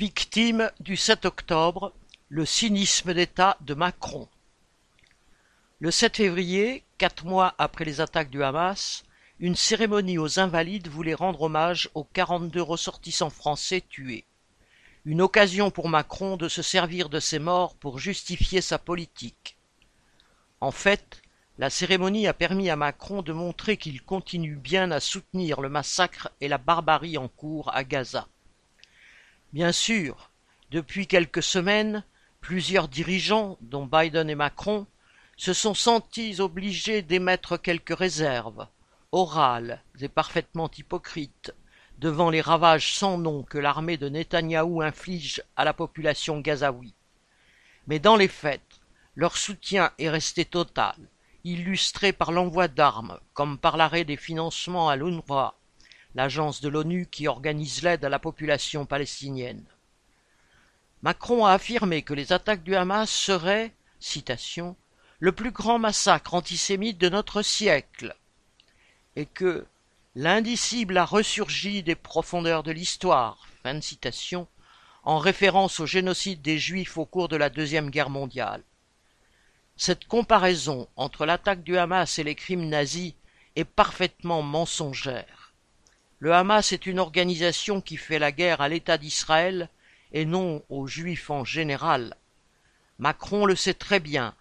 Victime du 7 octobre, le cynisme d'État de Macron. Le 7 février, quatre mois après les attaques du Hamas, une cérémonie aux Invalides voulait rendre hommage aux 42 ressortissants français tués. Une occasion pour Macron de se servir de ces morts pour justifier sa politique. En fait, la cérémonie a permis à Macron de montrer qu'il continue bien à soutenir le massacre et la barbarie en cours à Gaza. Bien sûr, depuis quelques semaines, plusieurs dirigeants, dont Biden et Macron, se sont sentis obligés d'émettre quelques réserves, orales et parfaitement hypocrites, devant les ravages sans nom que l'armée de Netanyahou inflige à la population gazaoui. Mais dans les faits, leur soutien est resté total, illustré par l'envoi d'armes, comme par l'arrêt des financements à l'UNRWA, l'agence de l'ONU qui organise l'aide à la population palestinienne. Macron a affirmé que les attaques du Hamas seraient, citation, le plus grand massacre antisémite de notre siècle, et que l'indicible a ressurgi des profondeurs de l'histoire, fin de citation, en référence au génocide des Juifs au cours de la Deuxième Guerre mondiale. Cette comparaison entre l'attaque du Hamas et les crimes nazis est parfaitement mensongère. Le Hamas est une organisation qui fait la guerre à l'État d'Israël et non aux Juifs en général. Macron le sait très bien,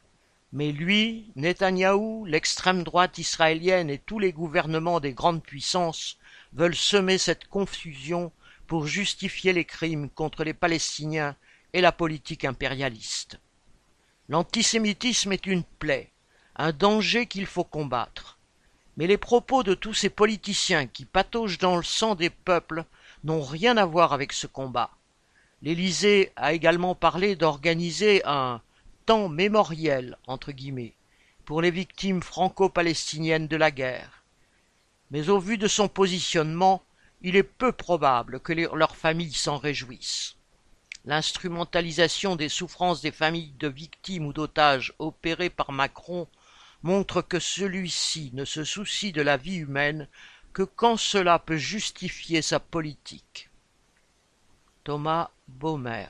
mais lui, Netanyahou, l'extrême droite israélienne et tous les gouvernements des grandes puissances veulent semer cette confusion pour justifier les crimes contre les Palestiniens et la politique impérialiste. L'antisémitisme est une plaie, un danger qu'il faut combattre. Mais les propos de tous ces politiciens qui pataugent dans le sang des peuples n'ont rien à voir avec ce combat. L'Élysée a également parlé d'organiser un temps mémoriel pour les victimes franco-palestiniennes de la guerre. Mais au vu de son positionnement, il est peu probable que leurs familles s'en réjouissent. L'instrumentalisation des souffrances des familles de victimes ou d'otages opérée par Macron montre que celui-ci ne se soucie de la vie humaine que quand cela peut justifier sa politique. Thomas Baumer